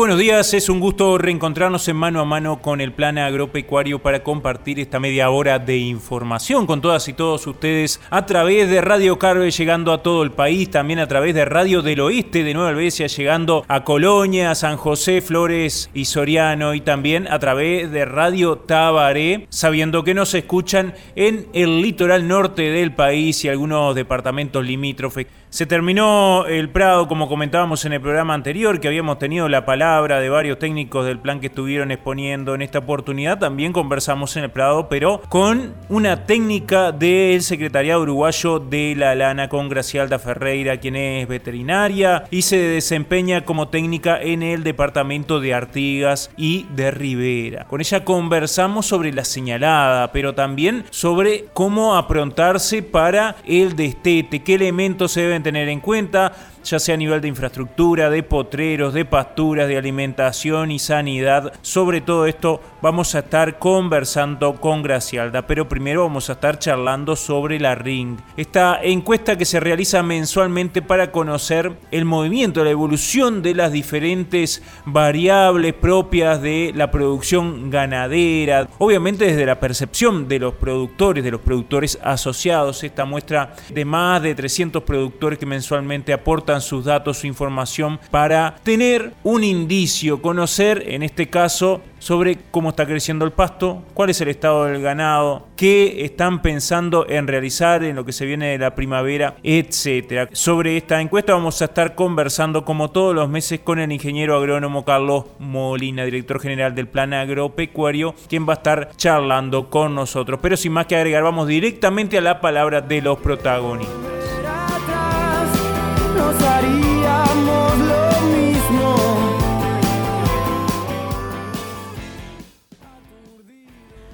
Buenos días, es un gusto reencontrarnos en mano a mano con el plan agropecuario para compartir esta media hora de información con todas y todos ustedes a través de Radio Carve llegando a todo el país, también a través de Radio del Oeste de Nueva Albesia llegando a Colonia, San José, Flores y Soriano y también a través de Radio Tabaré, sabiendo que nos escuchan en el litoral norte del país y algunos departamentos limítrofes. Se terminó el Prado, como comentábamos en el programa anterior, que habíamos tenido la palabra de varios técnicos del plan que estuvieron exponiendo en esta oportunidad. También conversamos en el Prado, pero con una técnica del Secretariado Uruguayo de la Lana, con Gracialda Ferreira, quien es veterinaria y se desempeña como técnica en el departamento de Artigas y de Rivera. Con ella conversamos sobre la señalada, pero también sobre cómo aprontarse para el destete, qué elementos se deben tener en cuenta ya sea a nivel de infraestructura, de potreros, de pasturas, de alimentación y sanidad. Sobre todo esto vamos a estar conversando con Gracialda, pero primero vamos a estar charlando sobre la RING. Esta encuesta que se realiza mensualmente para conocer el movimiento, la evolución de las diferentes variables propias de la producción ganadera, obviamente desde la percepción de los productores, de los productores asociados. Esta muestra de más de 300 productores que mensualmente aportan sus datos, su información para tener un indicio, conocer en este caso sobre cómo está creciendo el pasto, cuál es el estado del ganado, qué están pensando en realizar en lo que se viene de la primavera, etcétera. Sobre esta encuesta vamos a estar conversando como todos los meses con el ingeniero agrónomo Carlos Molina, director general del Plan Agropecuario, quien va a estar charlando con nosotros. Pero sin más que agregar, vamos directamente a la palabra de los protagonistas.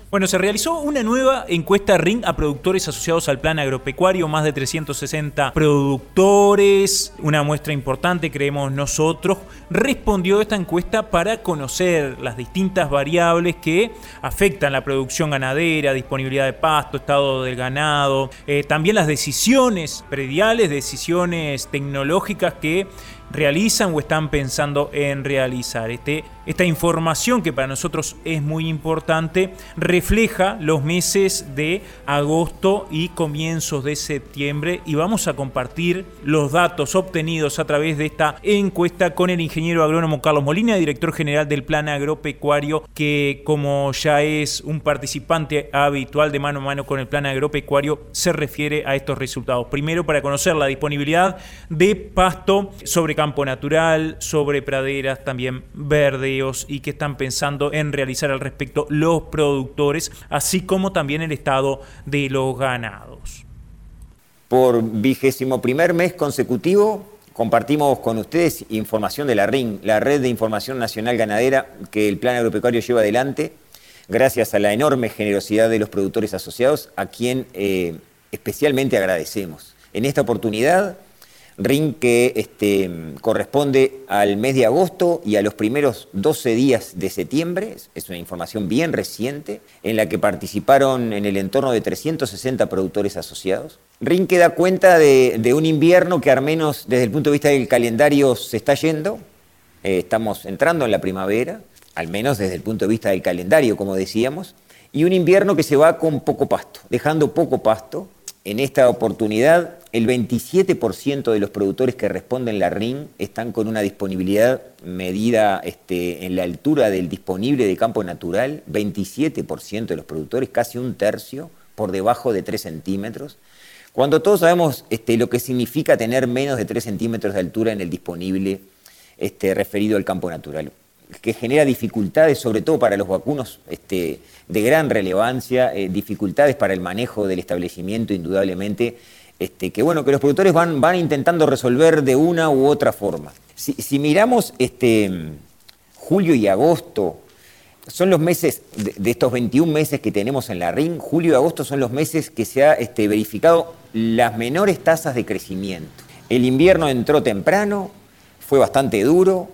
Bueno, se realizó una nueva encuesta RING a productores asociados al plan agropecuario, más de 360 productores, una muestra importante, creemos nosotros, respondió esta encuesta para conocer las distintas variables que afectan la producción ganadera, disponibilidad de pasto, estado del ganado, eh, también las decisiones prediales, decisiones tecnológicas que realizan o están pensando en realizar. Este, esta información que para nosotros es muy importante refleja los meses de agosto y comienzos de septiembre y vamos a compartir los datos obtenidos a través de esta encuesta con el ingeniero agrónomo Carlos Molina, director general del Plan Agropecuario, que como ya es un participante habitual de mano a mano con el Plan Agropecuario, se refiere a estos resultados. Primero para conocer la disponibilidad de pasto sobre campo natural, sobre praderas, también y que están pensando en realizar al respecto los productores, así como también el estado de los ganados. Por vigésimo primer mes consecutivo compartimos con ustedes información de la RIN, la Red de Información Nacional Ganadera que el Plan Agropecuario lleva adelante, gracias a la enorme generosidad de los productores asociados, a quien eh, especialmente agradecemos. En esta oportunidad RIN que este, corresponde al mes de agosto y a los primeros 12 días de septiembre, es una información bien reciente, en la que participaron en el entorno de 360 productores asociados. RIN que da cuenta de, un invierno que al menos desde el punto de vista del calendario se está yendo, eh, estamos entrando en la primavera, al menos desde el punto de vista del calendario, como decíamos, y un invierno que se va con poco pasto, dejando poco pasto. En esta oportunidad el 27% de los productores que responden la RIN están con una disponibilidad medida este, en la altura del disponible de campo natural, 27% de los productores, casi un tercio, por debajo de 3 centímetros. Cuando todos sabemos este, lo que significa tener menos de 3 centímetros de altura en el disponible este, referido al campo natural, que genera dificultades, sobre todo para los vacunos este, de gran relevancia, eh, dificultades para el manejo del establecimiento, indudablemente, este, que bueno, que los productores van, van intentando resolver de una u otra forma. Si, miramos este, julio y agosto, son los meses, de, estos 21 meses que tenemos en la RIN, julio y agosto son los meses que se ha este, verificado las menores tasas de crecimiento. El invierno entró temprano, fue bastante duro,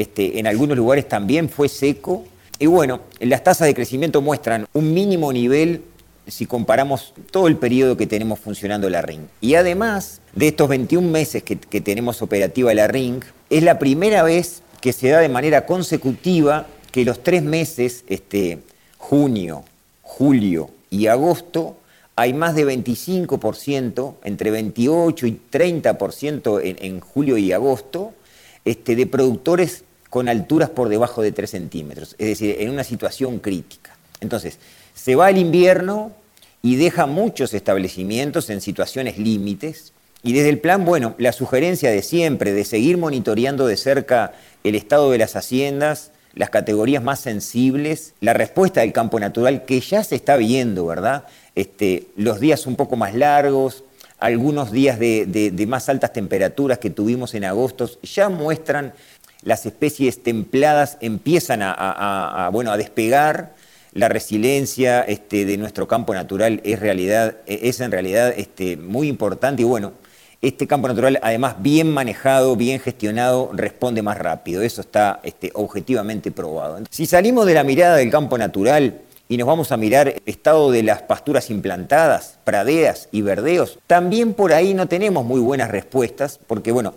este, en algunos lugares también fue seco. Y bueno, las tasas de crecimiento muestran un mínimo nivel si comparamos todo el periodo que tenemos funcionando la RING. Y además de estos 21 meses que, tenemos operativa la RING, es la primera vez que se da de manera consecutiva que los tres meses, este, junio, julio y agosto, hay más de 25%, entre 28 y 30% en, en julio y agosto, este, de productores con alturas por debajo de 3 centímetros, es decir, en una situación crítica. Entonces, se va el invierno y deja muchos establecimientos en situaciones límites. Y desde el plan, bueno, la sugerencia de siempre, de seguir monitoreando de cerca el estado de las haciendas, las categorías más sensibles, la respuesta del campo natural que ya se está viendo, ¿verdad? Este, los días un poco más largos, algunos días de, más altas temperaturas que tuvimos en agosto, ya muestran las especies templadas empiezan a, bueno, a despegar, la resiliencia este, de nuestro campo natural es, realidad, es en realidad este, muy importante y bueno, este campo natural además bien manejado, bien gestionado, responde más rápido, eso está este, objetivamente probado. Si salimos de la mirada del campo natural, y nos vamos a mirar el estado de las pasturas implantadas, pradeas y verdeos, también por ahí no tenemos muy buenas respuestas, porque bueno,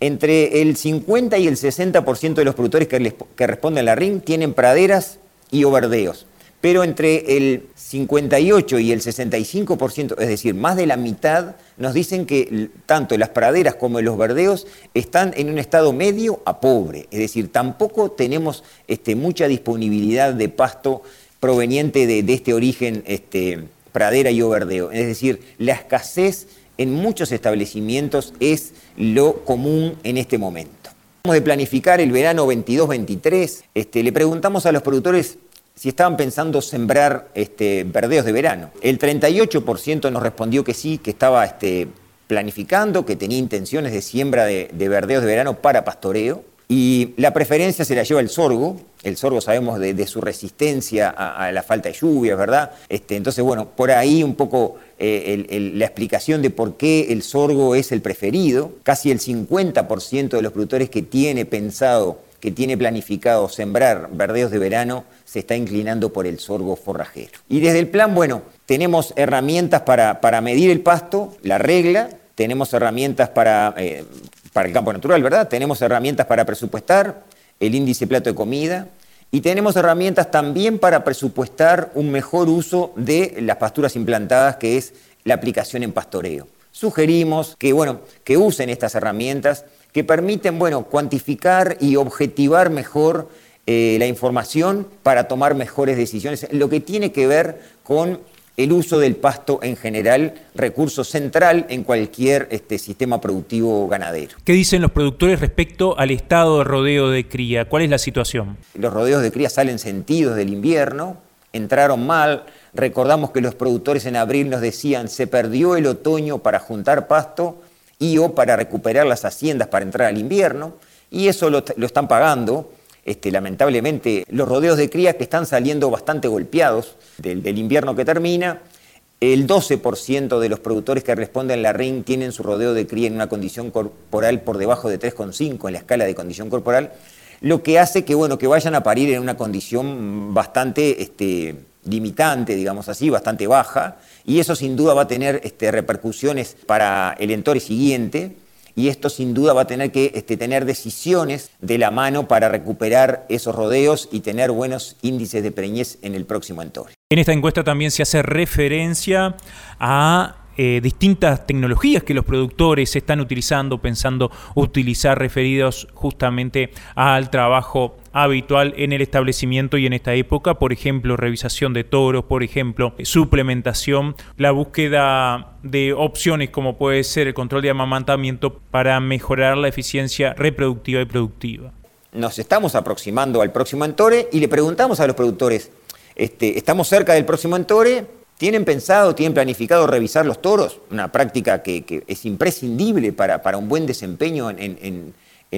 entre el 50 y el 60% de los productores que, responden a la RIN tienen praderas y o verdeos, pero entre el 58 y el 65%, es decir, más de la mitad, nos dicen que tanto las praderas como los verdeos están en un estado medio a pobre, es decir, tampoco tenemos este, mucha disponibilidad de pasto proveniente de, este origen este, pradera y overdeo. Es decir, la escasez en muchos establecimientos es lo común en este momento. Vamos de planificar el verano 22-23. Este, le preguntamos a los productores si estaban pensando sembrar este, verdeos de verano. El 38% nos respondió que sí, que estaba este, planificando, que tenía intenciones de siembra de, de verdeos de verano para pastoreo. Y la preferencia se la lleva el sorgo. El sorgo sabemos de, su resistencia a, la falta de lluvias, ¿verdad? Este, entonces, bueno, por ahí un poco eh, la explicación de por qué el sorgo es el preferido. Casi el 50% de los productores que tiene pensado, que tiene planificado sembrar verdeos de verano, se está inclinando por el sorgo forrajero. Y desde el plan, bueno, tenemos herramientas para, para medir el pasto, la regla, tenemos herramientas para eh, para el campo natural, ¿verdad? Tenemos herramientas para presupuestar el índice plato de comida y tenemos herramientas también para presupuestar un mejor uso de las pasturas implantadas, que es la aplicación en pastoreo. Sugerimos que, bueno, que usen estas herramientas que permiten bueno, cuantificar y objetivar mejor eh, la información para tomar mejores decisiones, lo que tiene que ver con el uso del pasto en general, recurso central en cualquier este, sistema productivo ganadero. ¿Qué dicen los productores respecto al estado de rodeo de cría? ¿Cuál es la situación? Los rodeos de cría salen sentidos del invierno, entraron mal. Recordamos que los productores en abril nos decían se perdió el otoño para juntar pasto y o para recuperar las haciendas para entrar al invierno, y eso lo, lo están pagando este, lamentablemente los rodeos de cría que están saliendo bastante golpeados del, invierno que termina. El 12% de los productores que responden la RIN tienen su rodeo de cría en una condición corporal por debajo de 3,5 en la escala de condición corporal, lo que hace que, bueno, que vayan a parir en una condición bastante este, limitante, digamos así, bastante baja, y eso sin duda va a tener este, repercusiones para el entore siguiente y esto sin duda va a tener que este, tener decisiones de la mano para recuperar esos rodeos y tener buenos índices de preñez en el próximo entorno. En esta encuesta también se hace referencia a eh, distintas tecnologías que los productores están utilizando, pensando utilizar referidos justamente al trabajo habitual en el establecimiento y en esta época, por ejemplo, revisación de toros, por ejemplo, suplementación, la búsqueda de opciones como puede ser el control de amamantamiento para mejorar la eficiencia reproductiva y productiva. Nos estamos aproximando al próximo entore y le preguntamos a los productores, este, ¿estamos cerca del próximo entore? ¿Tienen pensado, tienen planificado revisar los toros? Una práctica que, es imprescindible para, un buen desempeño en,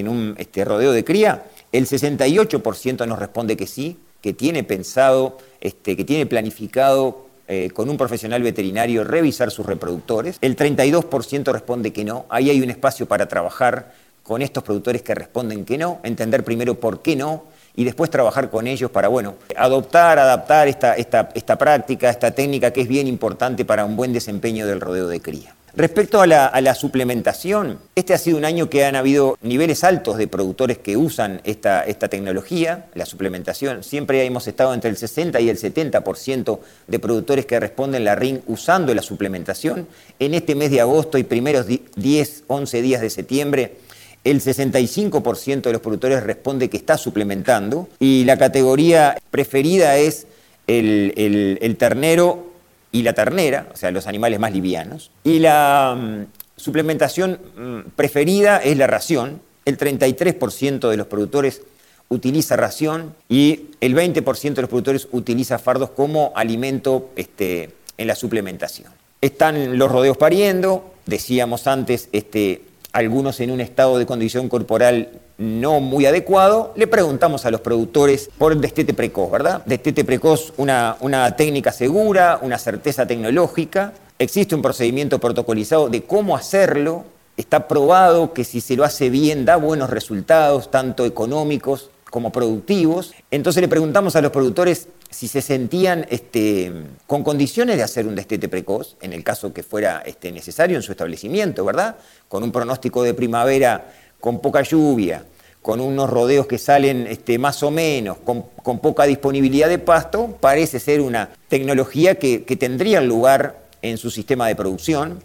un este, rodeo de cría. El 68% nos responde que sí, que tiene pensado, este, que tiene planificado eh, con un profesional veterinario revisar sus reproductores. El 32% responde que no. Ahí hay un espacio para trabajar con estos productores que responden que no, entender primero por qué no y después trabajar con ellos para, bueno, adoptar, adaptar esta, esta, esta práctica, esta técnica que es bien importante para un buen desempeño del rodeo de cría. Respecto a la, suplementación, este ha sido un año que han habido niveles altos de productores que usan esta, esta, tecnología, la suplementación. Siempre hemos estado entre el 60 y el 70% de productores que responden la RIN usando la suplementación. En este mes de agosto y primeros 10, 11 días de septiembre el 65% de los productores responde que está suplementando y la categoría preferida es el, ternero y la ternera, o sea, los animales más livianos. Y la mm, suplementación mm, preferida es la ración. El 33% de los productores utiliza ración y el 20% de los productores utiliza fardos como alimento este, en la suplementación. Están los rodeos pariendo, decíamos antes, este, algunos en un estado de condición corporal no muy adecuado, le preguntamos a los productores por destete precoz, ¿verdad? Destete precoz, una, una técnica segura, una certeza tecnológica, existe un procedimiento protocolizado de cómo hacerlo, está probado que si se lo hace bien da buenos resultados, tanto económicos como productivos. Entonces le preguntamos a los productores si se sentían este, con condiciones de hacer un destete precoz, en el caso que fuera este, necesario en su establecimiento, ¿verdad? Con un pronóstico de primavera con poca lluvia, con unos rodeos que salen este, más o menos, con, poca disponibilidad de pasto, parece ser una tecnología que, que tendría lugar en su sistema de producción.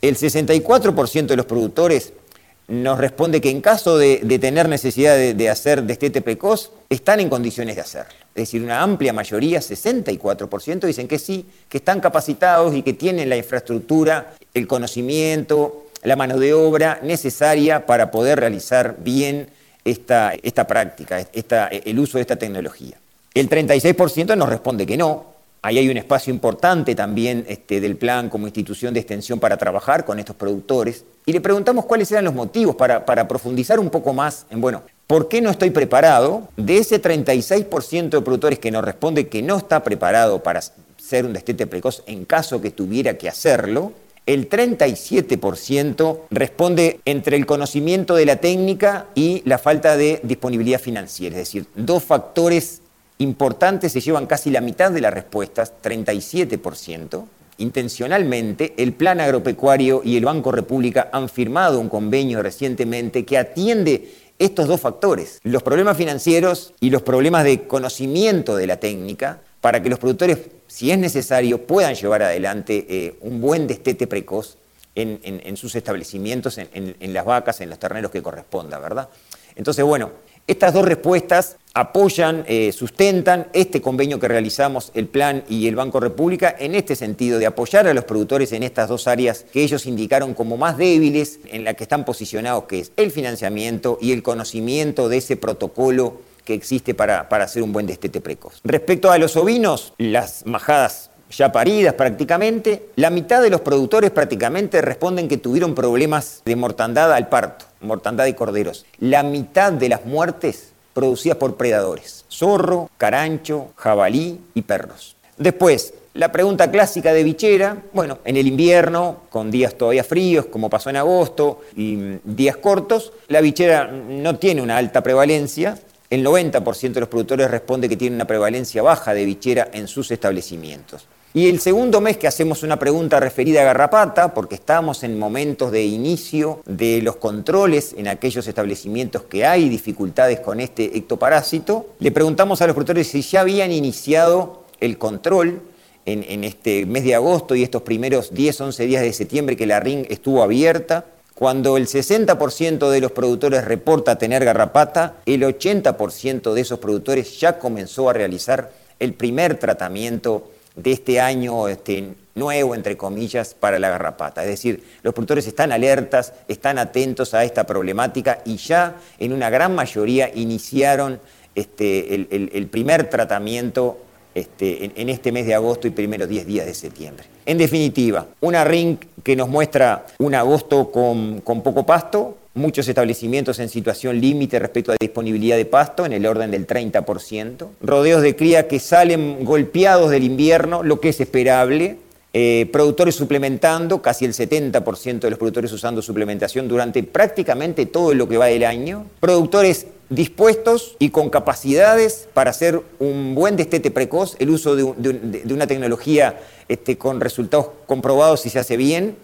El 64% de los productores nos responde que en caso de, tener necesidad de, hacer destete precoz, están en condiciones de hacerlo. Es decir, una amplia mayoría, 64%, dicen que sí, que están capacitados y que tienen la infraestructura, el conocimiento, la mano de obra necesaria para poder realizar bien esta, esta práctica, el uso de esta tecnología. El 36% nos responde que no, Ahí hay un espacio importante también este, del plan como institución de extensión para trabajar con estos productores. Y le preguntamos cuáles eran los motivos para, profundizar un poco más en, bueno, ¿por qué no estoy preparado? De ese 36% de productores que nos responde que no está preparado para ser un destete precoz en caso que tuviera que hacerlo, el 37% responde entre el conocimiento de la técnica y la falta de disponibilidad financiera, es decir, dos factores importantes se llevan casi la mitad de las respuestas, 37%. Intencionalmente, el Plan Agropecuario y el Banco República han firmado un convenio recientemente que atiende estos dos factores, los problemas financieros y los problemas de conocimiento de la técnica, para que los productores, si es necesario, puedan llevar adelante eh, un buen destete precoz en, sus establecimientos, en, en, las vacas, en los terneros que corresponda, ¿verdad? Entonces, bueno, estas dos respuestas apoyan, eh, sustentan este convenio que realizamos, el Plan y el Banco República, en este sentido de apoyar a los productores en estas dos áreas que ellos indicaron como más débiles, en las que están posicionados, que es el financiamiento y el conocimiento de ese protocolo que existe para, para hacer un buen destete precoz. Respecto a los ovinos, las majadas ya paridas prácticamente, la mitad de los productores prácticamente responden que tuvieron problemas de mortandad al parto, mortandad de corderos. La mitad de las muertes producidas por predadores, zorro, carancho, jabalí y perros. Después, la pregunta clásica de bichera, bueno, en el invierno, con días todavía fríos, como pasó en agosto, y mm, días cortos, la bichera no tiene una alta prevalencia, el 90% de los productores responde que tiene una prevalencia baja de bichera en sus establecimientos. Y el segundo mes que hacemos una pregunta referida a garrapata, porque estamos en momentos de inicio de los controles en aquellos establecimientos que hay dificultades con este ectoparásito, le preguntamos a los productores si ya habían iniciado el control en, este mes de agosto y estos primeros 10, 11 días de septiembre que la RING estuvo abierta. Cuando el 60% de los productores reporta tener garrapata, el 80% de esos productores ya comenzó a realizar el primer tratamiento de este año este, nuevo, entre comillas, para la garrapata. Es decir, los productores están alertas, están atentos a esta problemática y ya en una gran mayoría iniciaron este, el, primer tratamiento este, en, este mes de agosto y primeros 10 días de septiembre. En definitiva, una ring que nos muestra un agosto con, con poco pasto, muchos establecimientos en situación límite respecto a disponibilidad de pasto, en el orden del 30%, rodeos de cría que salen golpeados del invierno, lo que es esperable, eh, productores suplementando, casi el 70% de los productores usando suplementación durante prácticamente todo lo que va del año, productores dispuestos y con capacidades para hacer un buen destete precoz, el uso de, una tecnología este, con resultados comprobados si se hace bien,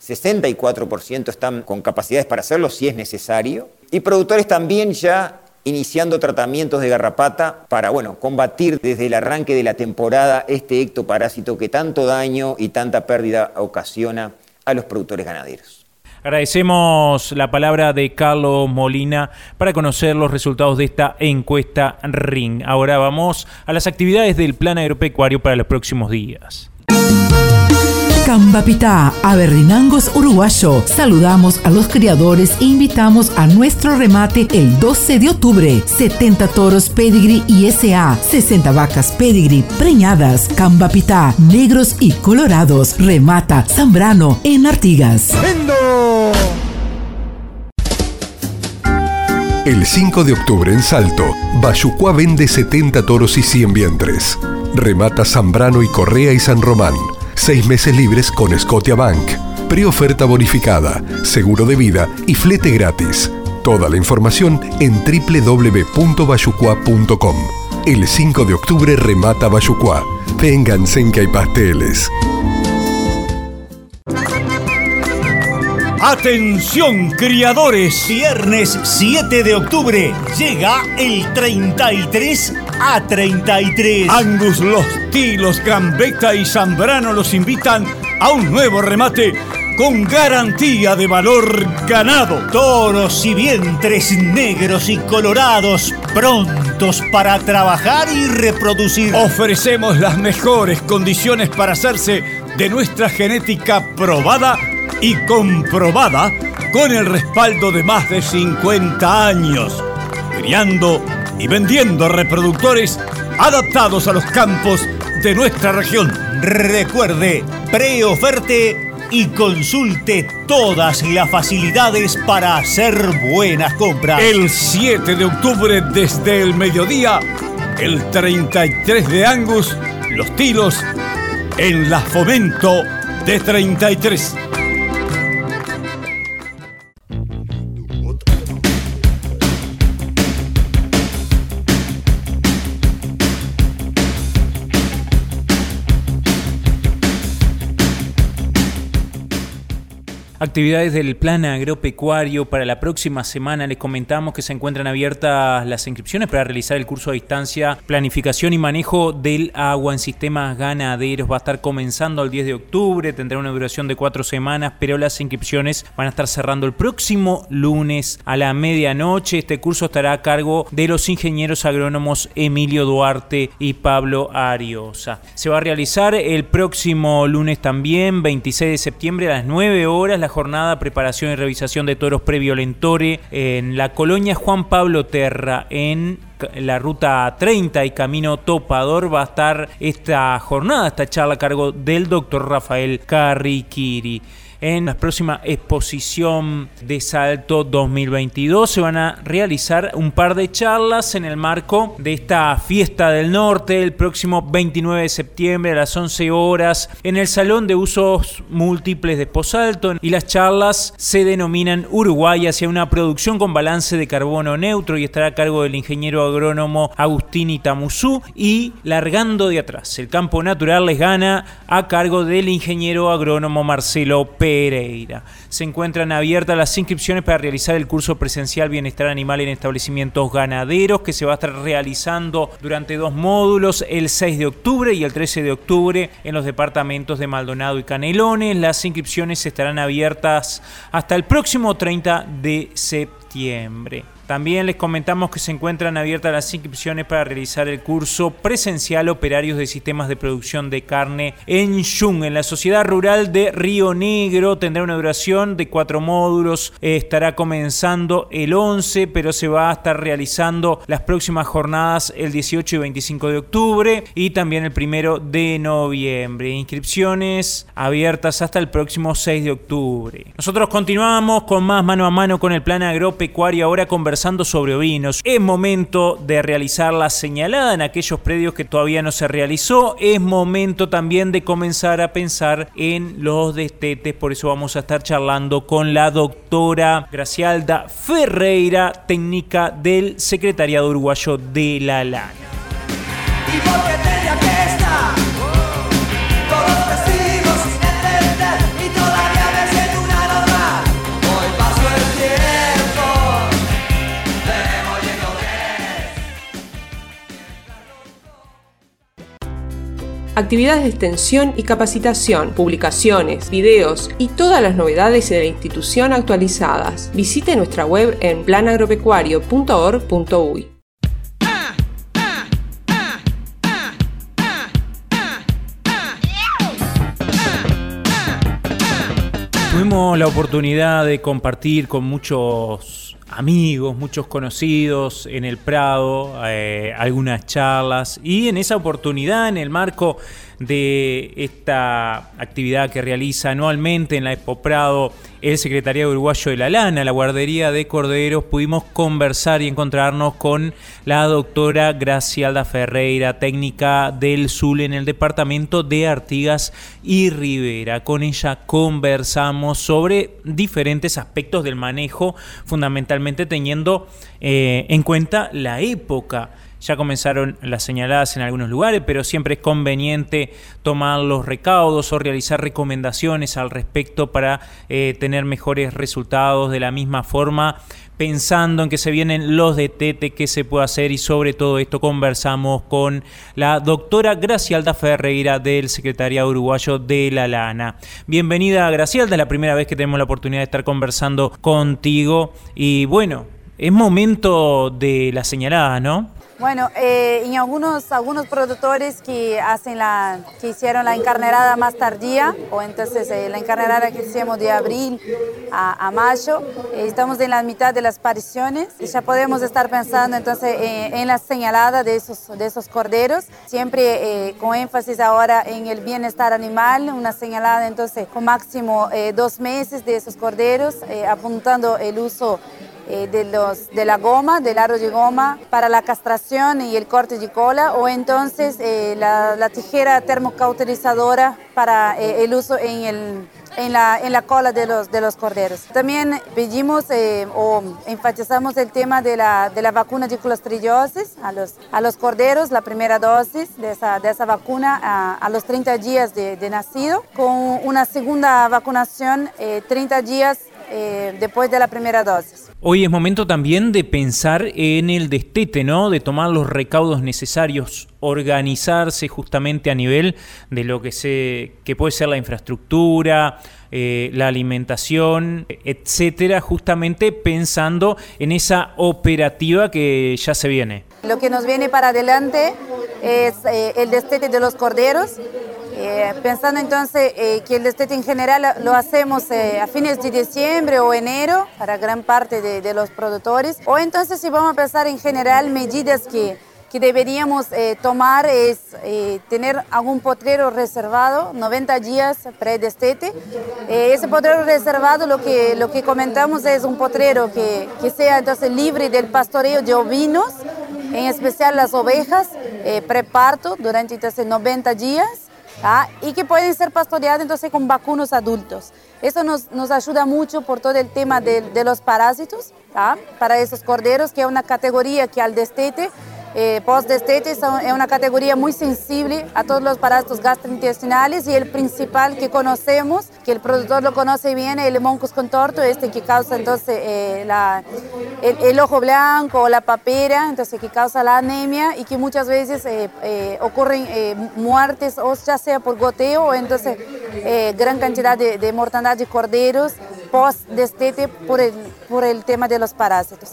64% están con capacidades para hacerlo si es necesario, y productores también ya iniciando tratamientos de garrapata para bueno, combatir desde el arranque de la temporada este ectoparásito que tanto daño y tanta pérdida ocasiona a los productores ganaderos. Agradecemos la palabra de Carlos Molina para conocer los resultados de esta encuesta RING. Ahora vamos a las actividades del Plan Agropecuario para los próximos días. Cambapitá, Aberrinangos Uruguayo. Saludamos a los criadores e invitamos a nuestro remate el 12 de octubre. 70 toros Pedigree y SA, 60 vacas Pedigree preñadas, Cambapitá, negros y colorados. Remata Zambrano en Artigas. ¡Vendo! El 5 de octubre en Salto, Bayucuá vende 70 toros y 100 vientres. Remata Zambrano y Correa y San Román. Seis meses libres con Scotia Bank. Preoferta bonificada, seguro de vida y flete gratis. Toda la información en www.bayucua.com. El 5 de octubre remata Bayucua. Vénganse en que hay pasteles. Atención criadores, viernes 7 de octubre llega el 33 a 33. Angus, Los Tilos, Gambetta y Zambrano los invitan a un nuevo remate con garantía de valor ganado. Toros y vientres negros y colorados prontos para trabajar y reproducir. Ofrecemos las mejores condiciones para hacerse de nuestra genética probada y comprobada con el respaldo de más de 50 años, criando y vendiendo reproductores adaptados a los campos de nuestra región. Recuerde, preoferte y consulte todas las facilidades para hacer buenas compras. El 7 de octubre desde el mediodía, el 33 de Angus, los tiros en la Fomento de 33. Actividades del plan agropecuario para la próxima semana. Les comentamos que se encuentran abiertas las inscripciones para realizar el curso a distancia Planificación y Manejo del Agua en Sistemas Ganaderos. Va a estar comenzando el 10 de octubre, tendrá una duración de cuatro semanas, pero las inscripciones van a estar cerrando el próximo lunes a la medianoche. Este curso estará a cargo de los ingenieros agrónomos Emilio Duarte y Pablo Ariosa. Se va a realizar el próximo lunes también, 26 de septiembre a las 9 horas jornada preparación y revisación de toros previolentore en la colonia Juan Pablo Terra en la ruta 30 y camino Topador. Va a estar esta jornada, esta charla a cargo del doctor Rafael Carriquiri en la próxima exposición de Salto 2022. Se van a realizar un par de charlas en el marco de esta fiesta del norte el próximo 29 de septiembre a las 11 horas en el Salón de Usos Múltiples de Posalto y las charlas se denominan Uruguay hacia una producción con balance de carbono neutro y estará a cargo del ingeniero agrónomo Agustín Itamuzú y Largando de Atrás. El campo natural les gana a cargo del ingeniero agrónomo Marcelo Pérez. Pereira. Se encuentran abiertas las inscripciones para realizar el curso presencial Bienestar Animal en establecimientos ganaderos que se va a estar realizando durante dos módulos el 6 de octubre y el 13 de octubre en los departamentos de Maldonado y Canelones. Las inscripciones estarán abiertas hasta el próximo 30 de septiembre. También les comentamos que se encuentran abiertas las inscripciones para realizar el curso presencial Operarios de Sistemas de Producción de Carne en Yung, en la Sociedad Rural de Río Negro. Tendrá una duración de cuatro módulos. estará comenzando el 11, pero se va a estar realizando las próximas jornadas el 18 y 25 de octubre y también el primero de noviembre. Inscripciones abiertas hasta el próximo 6 de octubre. Nosotros continuamos con más mano a mano con el plan agropecuario. Ahora conversamos sobre ovinos. Es momento de realizar la señalada en aquellos predios que todavía no se realizó. Es momento también de comenzar a pensar en los destetes. Por eso vamos a estar charlando con la doctora Gracialda Ferreira, técnica del Secretariado Uruguayo de la Lana. Actividades de extensión y capacitación, publicaciones, videos y todas las novedades de la institución actualizadas. Visite nuestra web en planagropecuario.org.uy. Tuvimos la oportunidad de compartir con muchos amigos, muchos conocidos en el Prado, eh, algunas charlas y en esa oportunidad, en el marco de esta actividad que realiza anualmente en la Expo Prado el Secretariado Uruguayo de la Lana, la guardería de corderos, pudimos conversar y encontrarnos con la doctora Gracialda Ferreira, técnica del SUL en el departamento de Artigas y Rivera. Con ella conversamos sobre diferentes aspectos del manejo, fundamentalmente teniendo eh, en cuenta la época ya comenzaron las señaladas en algunos lugares, pero siempre es conveniente tomar los recaudos o realizar recomendaciones al respecto para eh, tener mejores resultados de la misma forma pensando en que se vienen los de Tete, qué se puede hacer y sobre todo esto conversamos con la doctora Gracialda Ferreira del Secretariado Uruguayo de la Lana. Bienvenida Gracialda, es la primera vez que tenemos la oportunidad de estar conversando contigo y bueno, es momento de la señalada, ¿no? Bueno, eh, en algunos, algunos productores que, hacen la, que hicieron la encarnerada más tardía, o entonces eh, la encarnerada que hicimos de abril a, mayo, eh, estamos en la mitad de las pariciones y ya podemos estar pensando entonces en la señalada de esos, de esos corderos, siempre con énfasis ahora en el bienestar animal, una señalada entonces con máximo dos meses de esos corderos, apuntando el uso eh, de, los, de la goma, del aro de goma, para la castración y el corte de cola, o entonces eh, la, tijera termocauterizadora para eh, el uso en, el, en, la, en la cola de los, de los corderos. También pedimos o enfatizamos el tema de la, de la vacuna de clostridiosis a los, a los corderos, la primera dosis de esa, de esa vacuna a, a los 30 días de, de, nacido, con una segunda vacunación 30 días después de la primera dosis. Hoy es momento también de pensar en el destete, ¿no? De tomar los recaudos necesarios, organizarse justamente a nivel de lo que, se, que puede ser la infraestructura, eh, la alimentación, etcétera, justamente pensando en esa operativa que ya se viene. Lo que nos viene para adelante es eh, el destete de los corderos, eh, pensando entonces eh, que el destete en general lo hacemos eh, a fines de diciembre o enero para gran parte de, los productores, o entonces si vamos a pensar en general medidas que, que deberíamos tomar es tener algún potrero reservado, 90 días pre-destete. ese potrero reservado lo que, lo que comentamos es un potrero que, que sea entonces libre del pastoreo de ovinos, en especial las ovejas, preparto durante entonces 90 días y que pueden ser pastoreados entonces con vacunos adultos. Eso nos, nos ayuda mucho por todo el tema de, de los parásitos para esos corderos, que es una categoría que al destete eh, post-destete es una categoría muy sensible a todos los parásitos gastrointestinales y el principal que conocemos, que el productor lo conoce bien, el moncus contorto, este que causa entonces eh, el, ojo blanco o la papera, entonces que causa la anemia y que muchas veces eh, ocurren muertes o ya sea por goteo o entonces gran cantidad de, de mortandad de corderos post-destete por el, por el tema de los parásitos.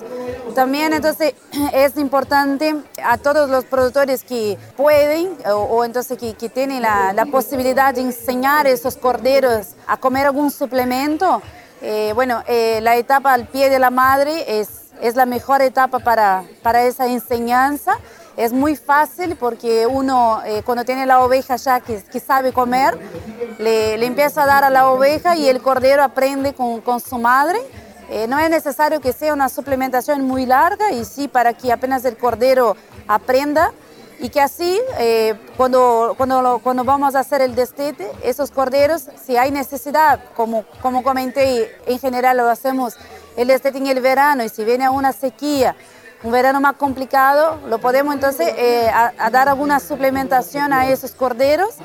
También entonces es importante a todos los productores que pueden o, entonces que, que tienen la, la, posibilidad de enseñar a esos corderos a comer algún suplemento. Eh, bueno, eh, la etapa al pie de la madre es, es la mejor etapa para, para esa enseñanza es muy fácil porque uno eh, cuando tiene la oveja ya que, que sabe comer, le, le, empieza a dar a la oveja y el cordero aprende con, con su madre. Eh, no es necesario que sea una suplementación muy larga y sí para que apenas el cordero aprenda y que así eh, cuando, cuando, cuando vamos a hacer el destete, esos corderos, si hay necesidad, como, como comenté, en general lo hacemos el destete en el verano y si viene una sequía, un verano más complicado, lo podemos entonces eh, a, dar alguna suplementación a esos corderos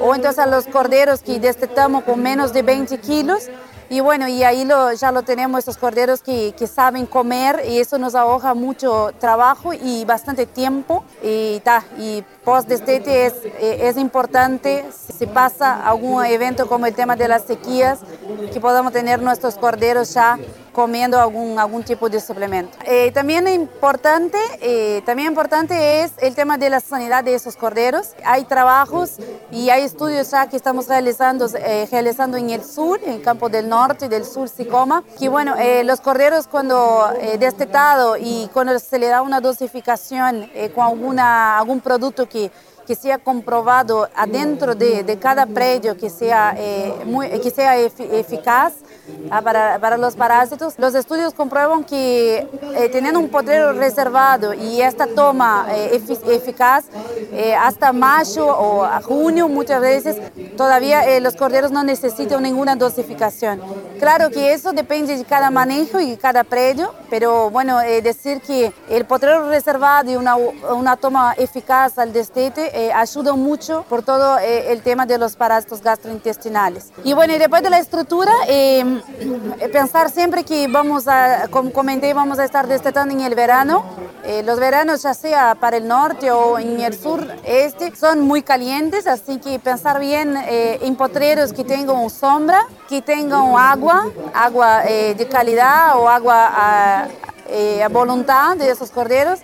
o entonces a los corderos que destetamos con menos de 20 kilos. Y bueno, y ahí lo, ya lo tenemos, estos corderos que, que, saben comer y eso nos ahorra mucho trabajo y bastante tiempo. Y, ta, y post destete es, eh, es importante, si pasa algún evento como el tema de las sequías, que podamos tener nuestros corderos ya comiendo algún, algún tipo de suplemento. Eh, también, importante, eh, también importante es el tema de la sanidad de esos corderos. Hay trabajos y hay estudios ya que estamos realizando, eh, realizando en el sur, en el campo del norte y del sur, Sicoma, que bueno, los corderos cuando destetado y cuando se le da una dosificación con alguna, algún producto que que sea comprobado adentro de, de cada predio que sea, eh, muy, que sea eficaz ah, para, para, los parásitos. Los estudios comprueban que eh, teniendo un potrero reservado y esta toma eh, eficaz hasta mayo o a junio muchas veces todavía los corderos no necesitan ninguna dosificación. Claro que eso depende de cada manejo y cada predio, pero bueno, decir que el potrero reservado y una, una toma eficaz al destete eh, ayuda mucho por todo eh, el tema de los parásitos gastrointestinales. Y bueno, y después de la estructura, eh, pensar siempre que vamos a, como comenté, vamos a estar destetando en el verano. Eh, los veranos, ya sea para el norte o en el sur este, son muy calientes, así que pensar bien en potreros que tengan sombra, que tengan agua, agua de calidad o agua a, eh, voluntad de esos corderos.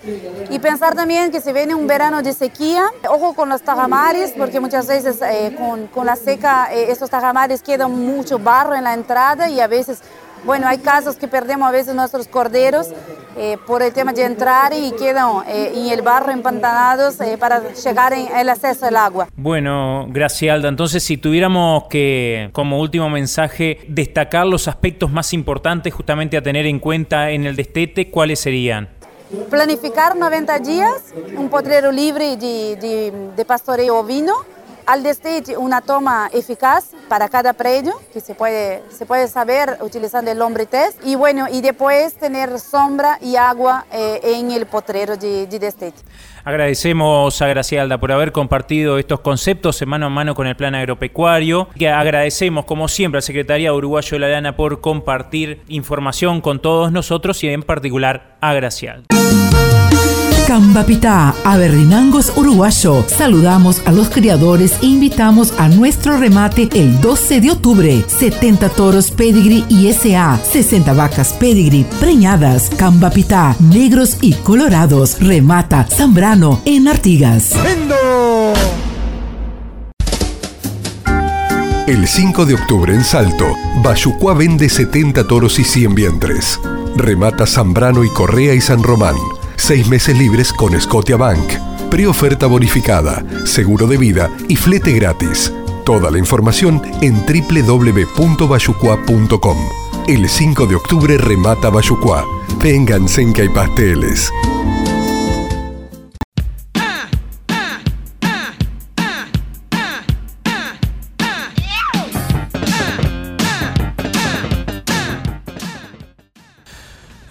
Y pensar también que si viene un verano de sequía, ojo con los tajamares, porque muchas veces eh, con, con, la seca eh, estos tajamares quedan mucho barro en la entrada y a veces bueno, hay casos que perdemos a veces nuestros corderos eh, por el tema de entrar y quedan eh, en el barro empantanados eh, para llegar en el acceso al agua. Bueno, Gracialda, entonces si tuviéramos que, como último mensaje, destacar los aspectos más importantes justamente a tener en cuenta en el destete, ¿cuáles serían? Planificar 90 días, un potrero libre de, de, de pastoreo ovino, al destete una toma eficaz para cada predio, que se puede, se puede saber utilizando el hombre test, y bueno, y después tener sombra y agua eh, en el potrero de, de destete. Agradecemos a Gracialda por haber compartido estos conceptos mano a mano con el plan agropecuario. Que agradecemos, como siempre, a Secretaría Uruguayo de la Lana por compartir información con todos nosotros y en particular a Gracialda. Cambapitá, Aberrinangos Uruguayo. Saludamos a los criadores e invitamos a nuestro remate el 12 de octubre. 70 toros Pedigree ISA, 60 vacas Pedigree preñadas, Cambapitá, negros y colorados. Remata Zambrano en Artigas. El 5 de octubre en Salto, Bayucuá vende 70 toros y 100 vientres. Remata Zambrano y Correa y San Román. Seis meses libres con Scotia Bank. Preoferta bonificada, seguro de vida y flete gratis. Toda la información en www.bayucua.com. El 5 de octubre remata Bayucua. Vénganse en que hay pasteles.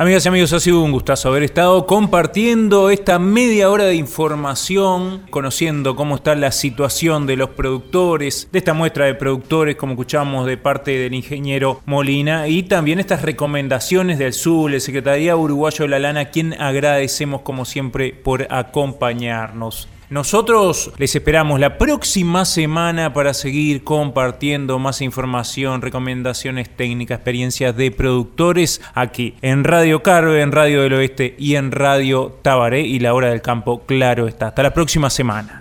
Amigas y amigos, ha sido un gustazo haber estado compartiendo esta media hora de información, conociendo cómo está la situación de los productores, de esta muestra de productores, como escuchamos de parte del ingeniero Molina, y también estas recomendaciones del SUL, el Secretaría Uruguayo de la Lana, quien agradecemos como siempre por acompañarnos. Nosotros les esperamos la próxima semana para seguir compartiendo más información, recomendaciones técnicas, experiencias de productores aquí en Radio Carve, en Radio del Oeste y en Radio Tabaré y la hora del campo, claro está. Hasta la próxima semana.